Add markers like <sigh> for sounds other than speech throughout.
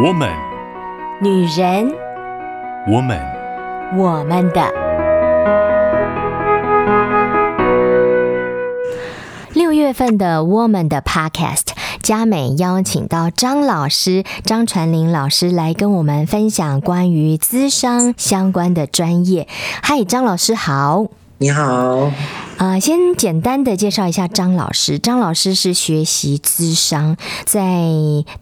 我们，女人，我们，我们的。六月份的《Woman 的 Podcast》，佳美邀请到张老师张传林老师来跟我们分享关于咨商相关的专业。嗨，张老师好。你好。啊、先简单的介绍一下张老师。张老师是学习咨商，在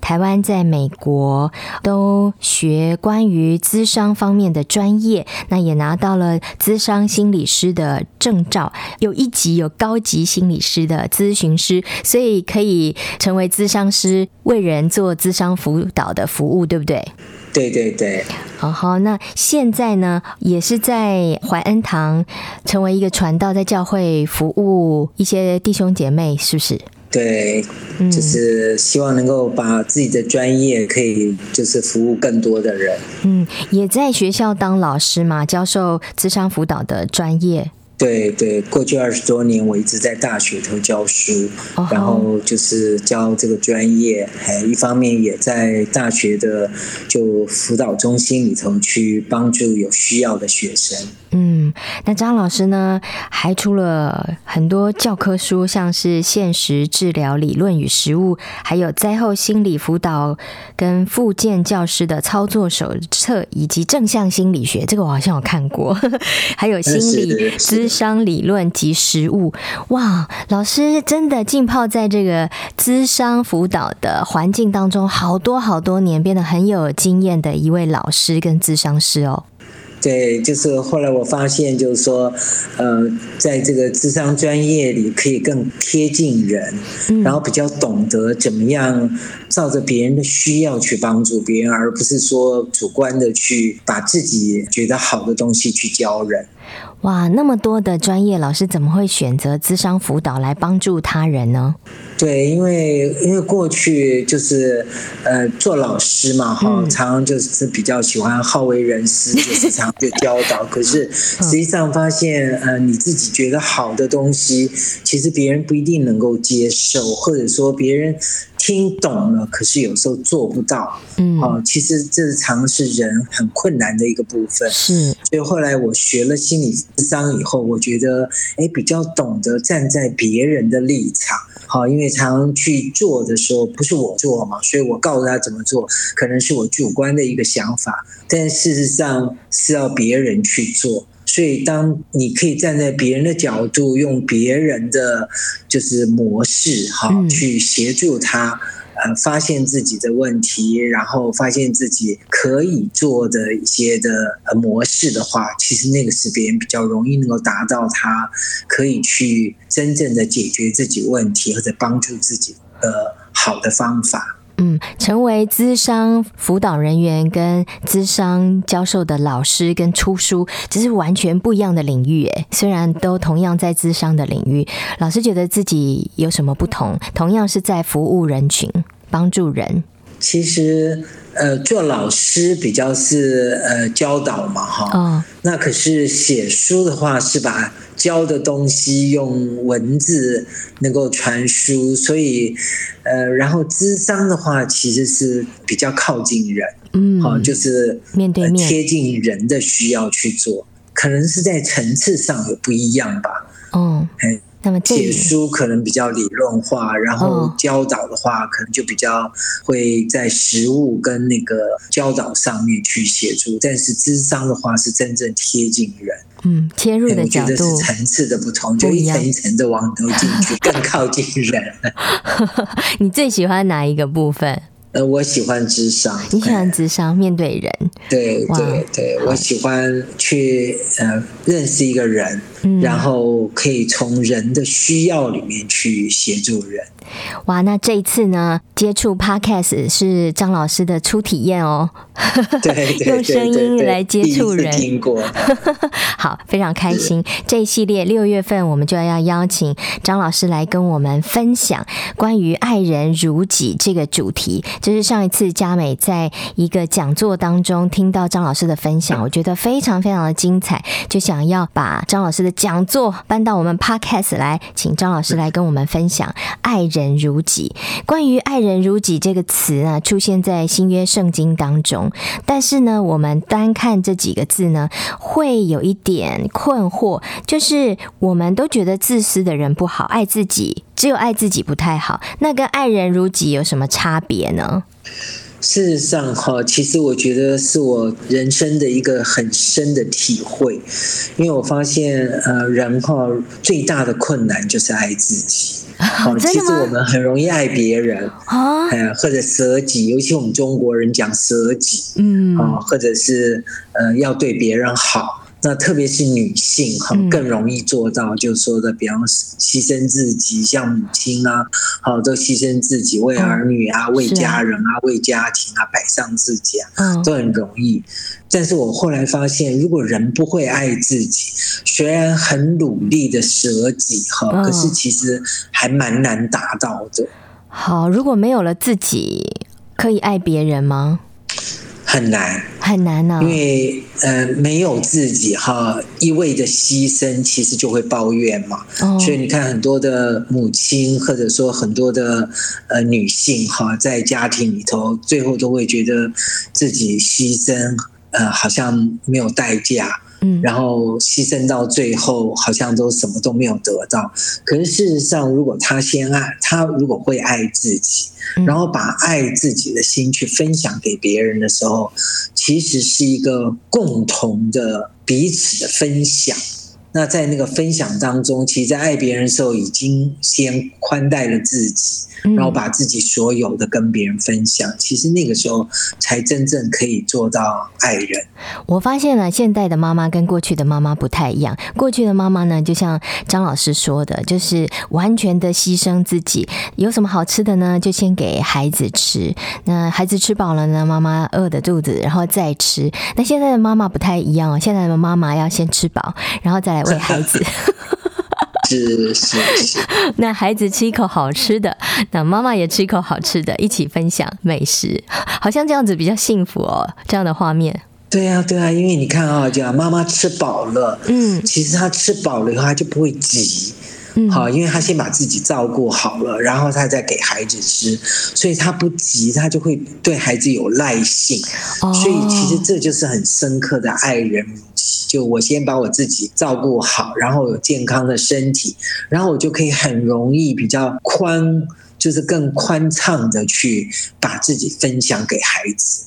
台湾、在美国都学关于咨商方面的专业，那也拿到了咨商心理师的证照，有一级有高级心理师的咨询师，所以可以成为咨商师，为人做咨商辅导的服务，对不对？对对对，好好，那现在呢，也是在怀恩堂成为一个传道，在教会服务一些弟兄姐妹，是不是？对，就是希望能够把自己的专业可以就是服务更多的人。嗯，也在学校当老师嘛，教授智商辅导的专业。对对，过去二十多年，我一直在大学头教书，oh. 然后就是教这个专业，还一方面也在大学的就辅导中心里头去帮助有需要的学生。嗯，那张老师呢，还出了很多教科书，像是现实治疗理论与实务，还有灾后心理辅导跟复健教师的操作手册，以及正向心理学，这个我好像有看过，<laughs> 还有心理咨商理论及实务。哇，老师真的浸泡在这个智商辅导的环境当中，好多好多年，变得很有经验的一位老师跟咨商师哦。对，就是后来我发现，就是说，呃，在这个智商专业里，可以更贴近人，然后比较懂得怎么样照着别人的需要去帮助别人，而不是说主观的去把自己觉得好的东西去教人。哇，那么多的专业老师怎么会选择资商辅导来帮助他人呢？对，因为因为过去就是呃做老师嘛，哈、嗯，常常就是比较喜欢好为人师，就是常就教导。可是实际上发现，呃，你自己觉得好的东西，其实别人不一定能够接受，或者说别人。听懂了，可是有时候做不到。嗯，哦，其实这常是人很困难的一个部分。是，所以后来我学了心理智商以后，我觉得哎，比较懂得站在别人的立场。好，因为常常去做的时候不是我做嘛，所以我告诉他怎么做，可能是我主观的一个想法，但事实上是要别人去做。所以，当你可以站在别人的角度，用别人的就是模式，哈，去协助他，呃，发现自己的问题，然后发现自己可以做的一些的模式的话，其实那个是别人比较容易能够达到他可以去真正的解决自己问题或者帮助自己的好的方法。嗯，成为资商辅导人员跟资商教授的老师跟出书，这是完全不一样的领域。诶，虽然都同样在资商的领域，老师觉得自己有什么不同？同样是在服务人群，帮助人。其实，呃，做老师比较是呃教导嘛，哈。哦。那可是写书的话，是把教的东西用文字能够传输，所以，呃，然后智商的话，其实是比较靠近人，嗯，好，就是面对面贴近人的需要去做，可能是在层次上有不一样吧。哦，哎。那么写书可能比较理论化，然后教导的话，可能就比较会在实物跟那个教导上面去协助。但是智商的话，是真正贴近人，嗯，切入的角度，我觉得是层次的不同，就一层一层的往头进去，更靠近人。<laughs> 你最喜欢哪一个部分？呃，我喜欢智商。你喜欢智商，面对人。对对对，我喜欢去呃认识一个人，嗯，然后可以从人的需要里面去协助人。哇，那这一次呢，接触 Podcast 是张老师的初体验哦。对，对，对，<laughs> 对，用声音来接触人，听过。<laughs> 好，非常开心。这一系列六月份，我们就要邀请张老师来跟我们分享关于爱人如己这个主题。就是上一次佳美在一个讲座当中中听到张老师的分享，我觉得非常非常的精彩，就想要把张老师的讲座搬到我们 Podcast 来，请张老师来跟我们分享“爱人如己”。关于“爱人如己”这个词啊，出现在新约圣经当中，但是呢，我们单看这几个字呢，会有一点困惑，就是我们都觉得自私的人不好，爱自己，只有爱自己不太好，那跟“爱人如己”有什么差别呢？事实上，哈，其实我觉得是我人生的一个很深的体会，因为我发现，呃，人哈最大的困难就是爱自己。<laughs> 哦，其实我们很容易爱别人啊，或者舍己，尤其我们中国人讲舍己，嗯，啊，或者是呃要对别人好。那特别是女性哈，更容易做到，就是说的，比方牺牲自己，像母亲啊，好都牺牲自己，为儿女啊，为家人啊，为家庭啊，摆上自己啊，都很容易。但是我后来发现，如果人不会爱自己，虽然很努力的舍己哈，可是其实还蛮难达到的。好，如果没有了自己，可以爱别人吗？很难，很难呢、哦，因为呃，没有自己哈，一味的牺牲，其实就会抱怨嘛。哦、所以你看，很多的母亲或者说很多的呃女性哈，在家庭里头，最后都会觉得自己牺牲，呃，好像没有代价。嗯，然后牺牲到最后，好像都什么都没有得到。可是事实上，如果他先爱，他如果会爱自己，然后把爱自己的心去分享给别人的时候，其实是一个共同的彼此的分享。那在那个分享当中，其实，在爱别人的时候，已经先宽待了自己。然后把自己所有的跟别人分享，其实那个时候才真正可以做到爱人。我发现了，现代的妈妈跟过去的妈妈不太一样。过去的妈妈呢，就像张老师说的，就是完全的牺牲自己。有什么好吃的呢？就先给孩子吃。那孩子吃饱了呢，妈妈饿的肚子，然后再吃。那现在的妈妈不太一样哦，现在的妈妈要先吃饱，然后再来喂孩子。是 <laughs> 是是，<laughs> 那孩子吃一口好吃的，那妈妈也吃一口好吃的，一起分享美食，好像这样子比较幸福哦。这样的画面，对呀、啊、对啊，因为你看啊，讲妈妈吃饱了，嗯，其实她吃饱了以后，她就不会急，嗯，好，因为她先把自己照顾好了，然后她再给孩子吃，所以她不急，她就会对孩子有耐性，哦、所以其实这就是很深刻的爱人。就我先把我自己照顾好，然后有健康的身体，然后我就可以很容易比较宽，就是更宽敞的去把自己分享给孩子。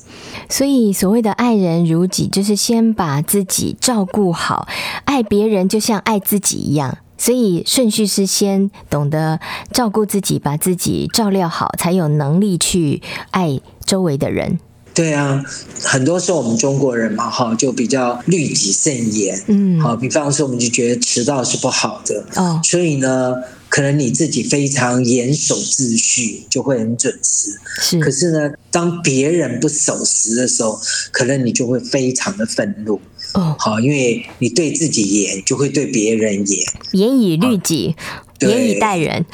所以所谓的爱人如己，就是先把自己照顾好，爱别人就像爱自己一样。所以顺序是先懂得照顾自己，把自己照料好，才有能力去爱周围的人。对啊，很多时候我们中国人嘛，哈，就比较律己慎言，嗯，好，比方说我们就觉得迟到是不好的，哦，所以呢，可能你自己非常严守秩序，就会很准时，是。可是呢，当别人不守时的时候，可能你就会非常的愤怒，哦，好，因为你对自己严，就会对别人严，严以律己，严以待人。<laughs>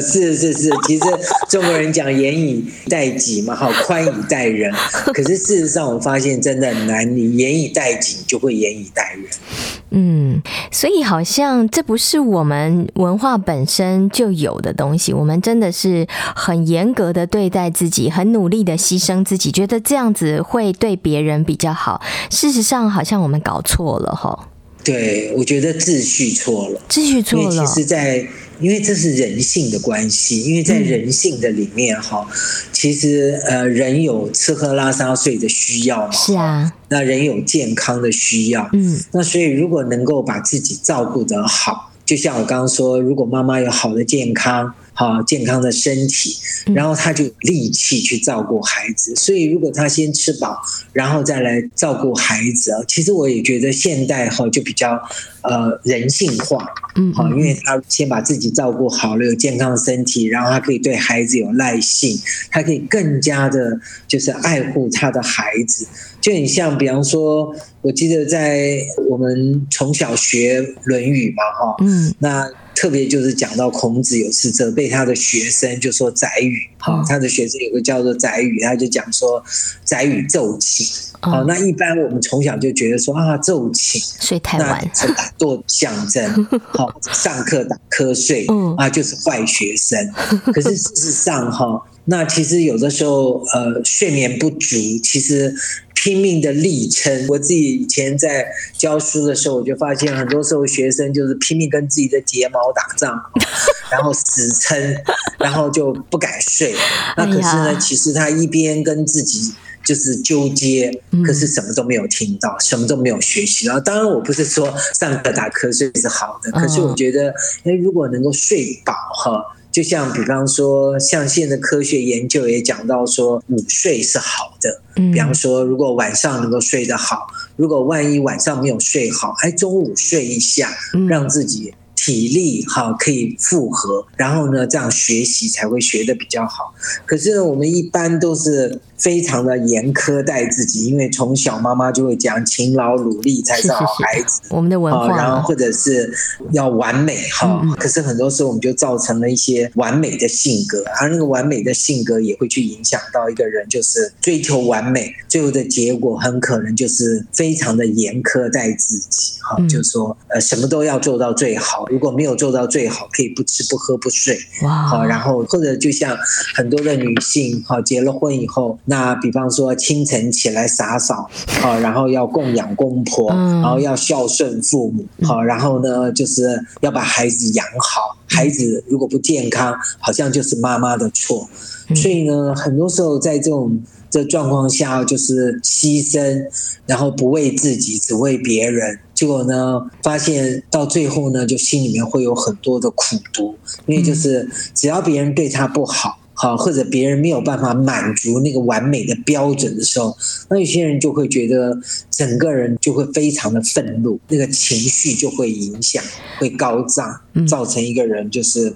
是 <laughs> 是是，<laughs> 其实中国人讲严以待己嘛，好，宽以待人。<laughs> 可是事实上，我发现真的很难，你严以待己，就会严以待人。嗯，所以好像这不是我们文化本身就有的东西。我们真的是很严格的对待自己，很努力的牺牲自己，觉得这样子会对别人比较好。事实上，好像我们搞错了哈。对，我觉得秩序错了，秩序错了。其实，在因为这是人性的关系，因为在人性的里面哈，嗯、其实呃，人有吃喝拉撒睡的需要嘛，是啊，那人有健康的需要，嗯，那所以如果能够把自己照顾得好，就像我刚刚说，如果妈妈有好的健康。好健康的身体，然后他就有力气去照顾孩子。所以，如果他先吃饱，然后再来照顾孩子啊，其实我也觉得现代哈就比较呃人性化，嗯，好，因为他先把自己照顾好了，有健康的身体，然后他可以对孩子有耐性，他可以更加的就是爱护他的孩子。就很像，比方说，我记得在我们从小学《论语》嘛，哈，嗯，那。特别就是讲到孔子有次责备他的学生，就说宰予。好，他的学生有个叫做宰予，他就讲说宰予昼寝。好，那一般我们从小就觉得说啊，昼寝睡太晚，那是懒惰象征。<laughs> 好，上课打瞌睡，啊，就是坏学生。可是事实上，哈。那其实有的时候，呃，睡眠不足，其实拼命的力撑。我自己以前在教书的时候，我就发现很多时候学生就是拼命跟自己的睫毛打仗，<laughs> 然后死撑，然后就不敢睡。<laughs> 那可是呢，其实他一边跟自己就是纠结，可是什么都没有听到，什么都没有学习。然后当然，我不是说上课打瞌睡是好的，可是我觉得，哎，如果能够睡饱哈。就像比方说，像现在的科学研究也讲到说，午睡是好的。比方说，如果晚上能够睡得好，如果万一晚上没有睡好，哎，中午睡一下，让自己。体力哈可以负荷，然后呢，这样学习才会学得比较好。可是呢，我们一般都是非常的严苛待自己，因为从小妈妈就会讲勤劳努力才是好孩子。是是是我们的文化，然后或者是要完美哈。可是很多时候我们就造成了一些完美的性格，而那个完美的性格也会去影响到一个人，就是追求完美，最后的结果很可能就是非常的严苛待自己哈，就是说呃什么都要做到最好。如果没有做到最好，可以不吃不喝不睡，好，然后或者就像很多的女性，好，结了婚以后，那比方说清晨起来洒扫，好，然后要供养公婆，然后要孝顺父母，好，然后呢就是要把孩子养好，孩子如果不健康，好像就是妈妈的错，所以呢，很多时候在这种。这状况下就是牺牲，然后不为自己，只为别人。结果呢，发现到最后呢，就心里面会有很多的苦毒，因为就是只要别人对他不好，好或者别人没有办法满足那个完美的标准的时候，那有些人就会觉得整个人就会非常的愤怒，那个情绪就会影响，会高涨，造成一个人就是。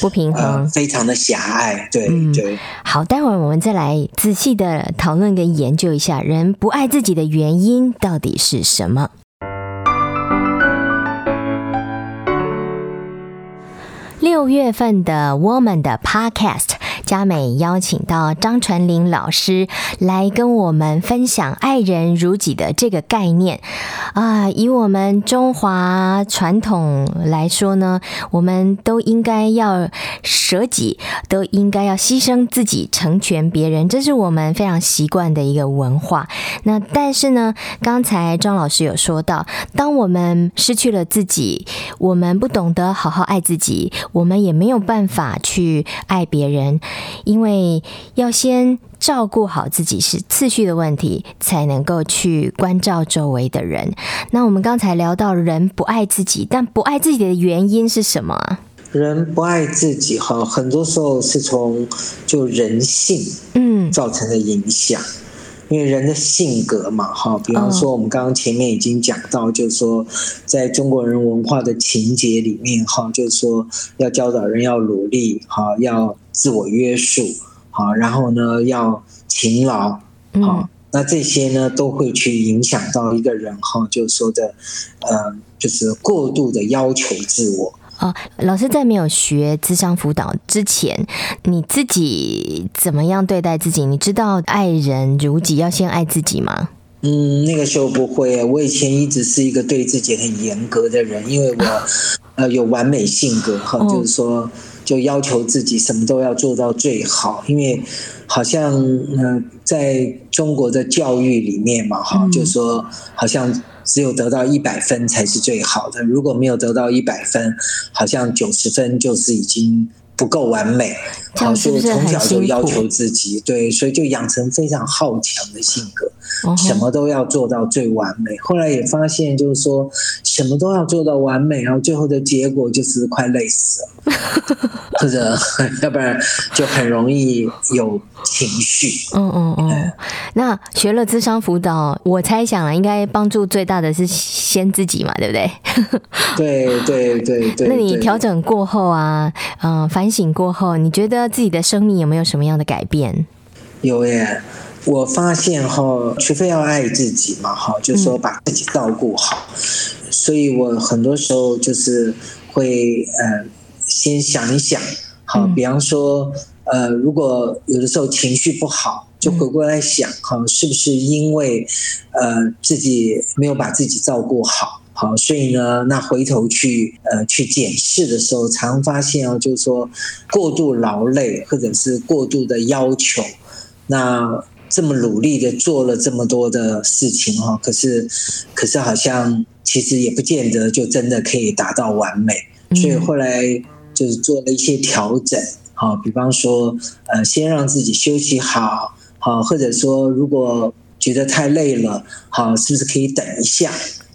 不平衡，呃，非常的狭隘，对、嗯、对。好，待会儿我们再来仔细的讨论跟研究一下，人不爱自己的原因到底是什么。六月份的 Woman 的 Podcast。 嘉美邀请到张传玲老师来跟我们分享“爱人如己”的这个概念啊。以我们中华传统来说呢，我们都应该要舍己，都应该要牺牲自己，成全别人，这是我们非常习惯的一个文化。那但是呢，刚才张老师有说到，当我们失去了自己，我们不懂得好好爱自己，我们也没有办法去爱别人。因为要先照顾好自己是次序的问题，才能够去关照周围的人。那我们刚才聊到人不爱自己，但不爱自己的原因是什么啊？人不爱自己哈，很多时候是从就人性嗯造成的影响。嗯因为人的性格嘛，哈，比方说我们刚刚前面已经讲到，就是说，在中国人文化的情节里面，哈，就是说要教导人要努力，哈，要自我约束，好，然后呢要勤劳，好，那这些呢都会去影响到一个人，哈，就是说的，呃，就是过度的要求自我。哦，老师在没有学智商辅导之前，你自己怎么样对待自己？你知道爱人如己，要先爱自己吗？嗯，那个时候不会。我以前一直是一个对自己很严格的人，因为我 <laughs> 呃有完美性格哈，就是说就要求自己什么都要做到最好，因为好像呃在中国的教育里面嘛哈，就是说好像。只有得到一百分才是最好的，如果没有得到一百分，好像九十分就是已经不够完美。好，所以从小就要求自己，对，所以就养成非常好强的性格。什么都要做到最完美，后来也发现，就是说什么都要做到完美，然后最后的结果就是快累死了，<laughs> 或者要不然就很容易有情绪。嗯嗯嗯。那学了智商辅导，我猜想啊，应该帮助最大的是先自己嘛，对不对？<laughs> 对对对对。那你调整过后啊，嗯，反省过后，你觉得自己的生命有没有什么样的改变？有耶。我发现哈，除非要爱自己嘛，哈，就是说把自己照顾好。所以我很多时候就是会呃先想一想，好，比方说呃，如果有的时候情绪不好，就回过来想，哈，是不是因为呃自己没有把自己照顾好？好，所以呢，那回头去呃去检视的时候，常发现哦，就是说过度劳累或者是过度的要求，那这么努力的做了这么多的事情哈，可是可是好像其实也不见得就真的可以达到完美，所以后来就是做了一些调整，好，比方说呃先让自己休息好，好，或者说如果觉得太累了，好，是不是可以等一下？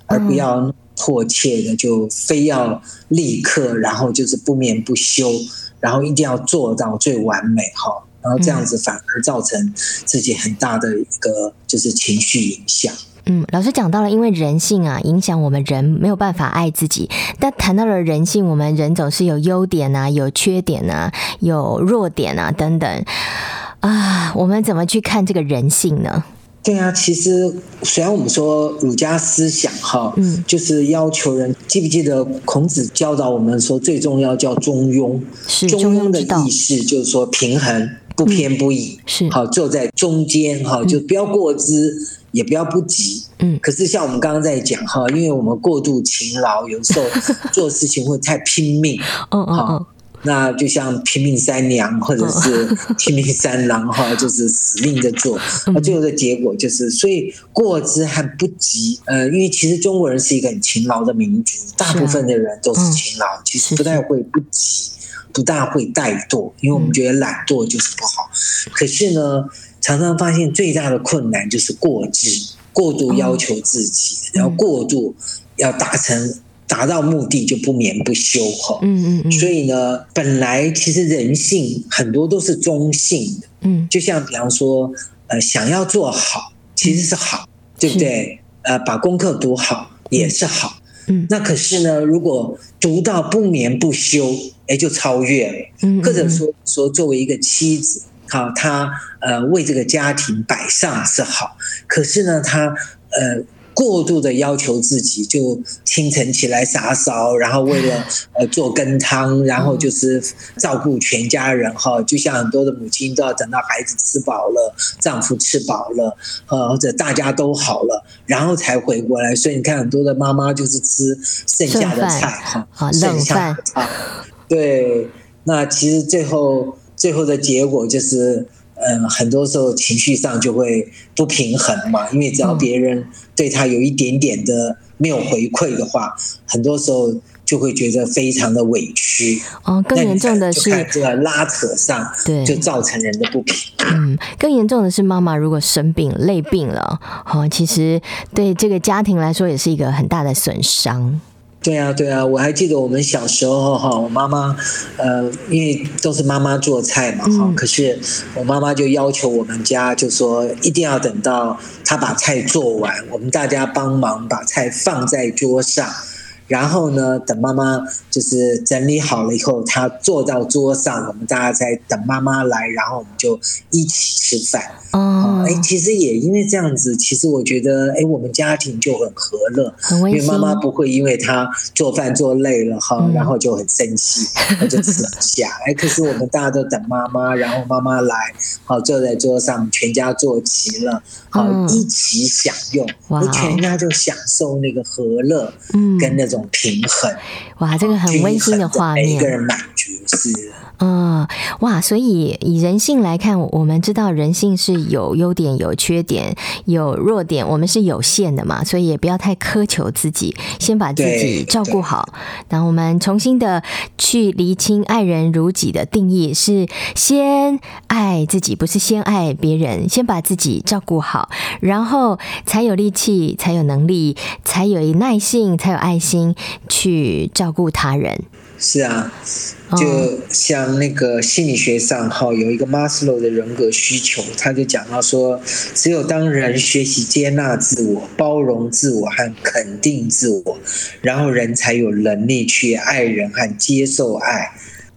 而不要迫切的就非要立刻，然后就是不眠不休，然后一定要做到最完美哈，然后这样子反而造成自己很大的一个就是情绪影响。嗯，老师讲到了，因为人性啊，影响我们人没有办法爱自己。但谈到了人性，我们人总是有优点啊，有缺点啊，有弱点啊等等。啊，我们怎么去看这个人性呢？对啊，其实虽然我们说儒家思想哈，嗯，就是要求人，记不记得孔子教导我们说，最重要叫中庸，是中庸的意思就是说平衡，不偏不倚，嗯、是。好坐在中间哈，就不要过之，嗯、也不要不急，嗯。可是像我们刚刚在讲哈，因为我们过度勤劳，有时候 <laughs> 做事情会太拼命，嗯嗯嗯。那就像拼命三娘或者是 <laughs> 拼命三郎哈，就是死命的做，那最后的结果就是，所以过之还不及。呃，因为其实中国人是一个很勤劳的民族，大部分的人都是勤劳，其实不太会不急，不大会怠惰，因为我们觉得懒惰就是不好。可是呢，常常发现最大的困难就是过之，过度要求自己，然后过度要达成。达到目的就不眠不休哈，嗯嗯嗯，所以呢，本来其实人性很多都是中性的，嗯，就像比方说，呃，想要做好其实是好，对不对？呃，把功课读好也是好，嗯，那可是呢，如果读到不眠不休，哎，就超越了，嗯，或者说说作为一个妻子，好，他呃为这个家庭摆上是好，可是呢，他呃。过度的要求自己，就清晨起来洒扫，然后为了 <laughs> 呃做羹汤，然后就是照顾全家人哈。就像很多的母亲都要等到孩子吃饱了，丈夫吃饱了，呃或者大家都好了，然后才回过来。所以你看，很多的妈妈就是吃剩下的菜哈，剩下的菜。对，那其实最后最后的结果就是。嗯，很多时候情绪上就会不平衡嘛，因为只要别人对他有一点点的没有回馈的话，很多时候就会觉得非常的委屈。哦，更严重的是这个拉扯上，对，就造成人的不平。嗯，更严重的是妈妈如果生病累病了，哦，其实对这个家庭来说也是一个很大的损伤。对啊，对啊，我还记得我们小时候哈，我妈妈，呃，因为都是妈妈做菜嘛哈，可是我妈妈就要求我们家，就说一定要等到她把菜做完，我们大家帮忙把菜放在桌上。然后呢，等妈妈就是整理好了以后，她坐到桌上，我们大家在等妈妈来，然后我们就一起吃饭。哦，哎，其实也因为这样子，其实我觉得，哎，我们家庭就很和乐，很温馨。因为妈妈不会因为她做饭做累了哈，然后就很生气，<laughs> 那就吃不下。哎，可是我们大家都等妈妈，然后妈妈来，好坐在桌上，全家坐齐了，好一起享用，那全家就享受那个和乐，嗯，跟那种。平衡，哇，这个很温馨的画面，一个人满足是。嗯，哇，所以以人性来看，我们知道人性是有优点、有缺点、有弱点，我们是有限的嘛，所以也不要太苛求自己，先把自己照顾好。然后我们重新的去厘清“爱人如己”的定义，是先爱自己，不是先爱别人，先把自己照顾好，然后才有力气，才有能力，才有耐性，才有爱心去照顾他人。是啊，就像那个心理学上哈，有一个马斯洛的人格需求，他就讲到说，只有当人学习接纳自我、包容自我和肯定自我，然后人才有能力去爱人和接受爱，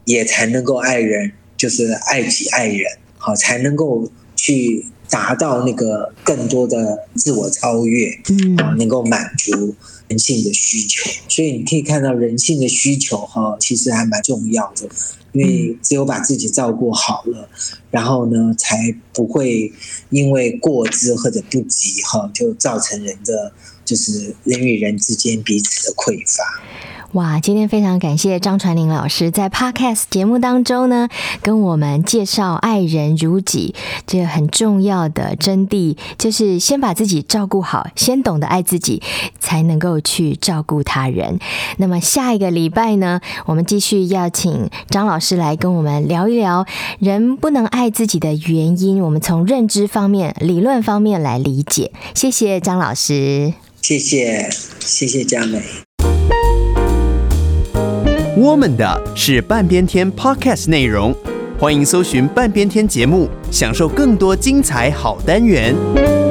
也才能够爱人，就是爱己爱人，好才能够。去达到那个更多的自我超越，嗯，能够满足人性的需求。所以你可以看到人性的需求哈，其实还蛮重要的。因为只有把自己照顾好了，然后呢，才不会因为过之或者不及哈，就造成人的就是人与人之间彼此的匮乏。哇，今天非常感谢张传林老师在 Podcast 节目当中呢，跟我们介绍爱人如己这个很重要的真谛，就是先把自己照顾好，先懂得爱自己，才能够去照顾他人。那么下一个礼拜呢，我们继续要请张老师来跟我们聊一聊人不能爱自己的原因，我们从认知方面、理论方面来理解。谢谢张老师，谢谢，谢谢佳美。我们的是半边天 Podcast 内容，欢迎搜寻半边天节目，享受更多精彩好单元。